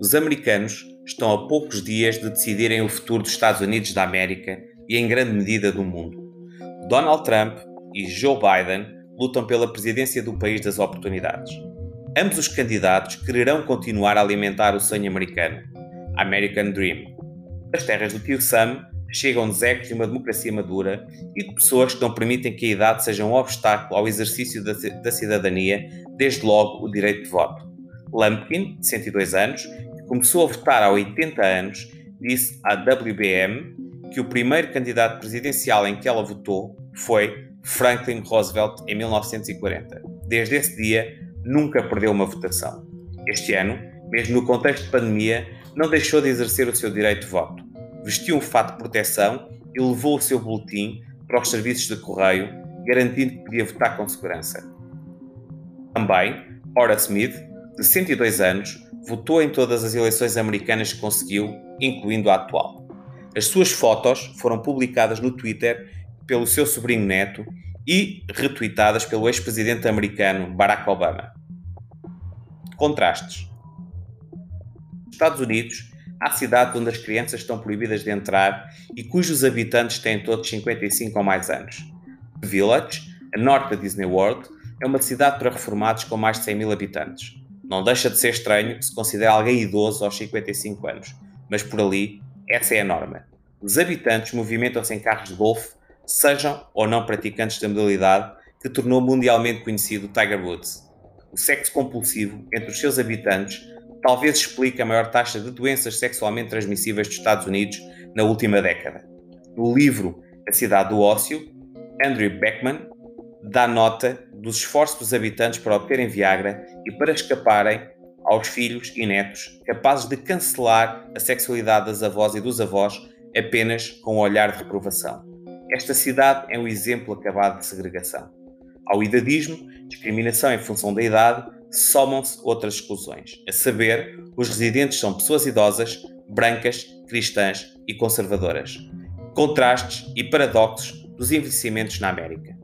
Os americanos estão a poucos dias de decidirem o futuro dos Estados Unidos da América e, em grande medida, do mundo. Donald Trump e Joe Biden lutam pela presidência do país das oportunidades. Ambos os candidatos quererão continuar a alimentar o sonho americano, American Dream. As terras do tio Sam chegam dos ecos de uma democracia madura e de pessoas que não permitem que a idade seja um obstáculo ao exercício da, da cidadania, desde logo o direito de voto. Lumpkin, de 102 anos, começou a votar há 80 anos, disse à WBM que o primeiro candidato presidencial em que ela votou foi Franklin Roosevelt em 1940. Desde esse dia, nunca perdeu uma votação. Este ano, mesmo no contexto de pandemia, não deixou de exercer o seu direito de voto. Vestiu um fato de proteção e levou o seu boletim para os serviços de correio, garantindo que podia votar com segurança. Também, Horace Smith, de 102 anos, votou em todas as eleições americanas que conseguiu, incluindo a atual. As suas fotos foram publicadas no Twitter pelo seu sobrinho neto e retweetadas pelo ex-presidente americano Barack Obama. Contrastes. Nos Estados Unidos, há cidades onde as crianças estão proibidas de entrar e cujos habitantes têm todos 55 ou mais anos. Village, a norte da Disney World, é uma cidade para reformados com mais de 100 mil habitantes. Não deixa de ser estranho se considere alguém idoso aos 55 anos, mas por ali, essa é a norma. Os habitantes movimentam-se em carros de golfe, sejam ou não praticantes da modalidade que tornou mundialmente conhecido Tiger Woods. O sexo compulsivo entre os seus habitantes talvez explique a maior taxa de doenças sexualmente transmissíveis dos Estados Unidos na última década. No livro A Cidade do Ócio, Andrew Beckman dá nota dos esforços dos habitantes para obterem Viagra e para escaparem aos filhos e netos, capazes de cancelar a sexualidade das avós e dos avós apenas com um olhar de reprovação. Esta cidade é um exemplo acabado de segregação. Ao idadismo, discriminação em função da idade, somam-se outras exclusões. A saber, os residentes são pessoas idosas, brancas, cristãs e conservadoras. Contrastes e paradoxos dos envelhecimentos na América.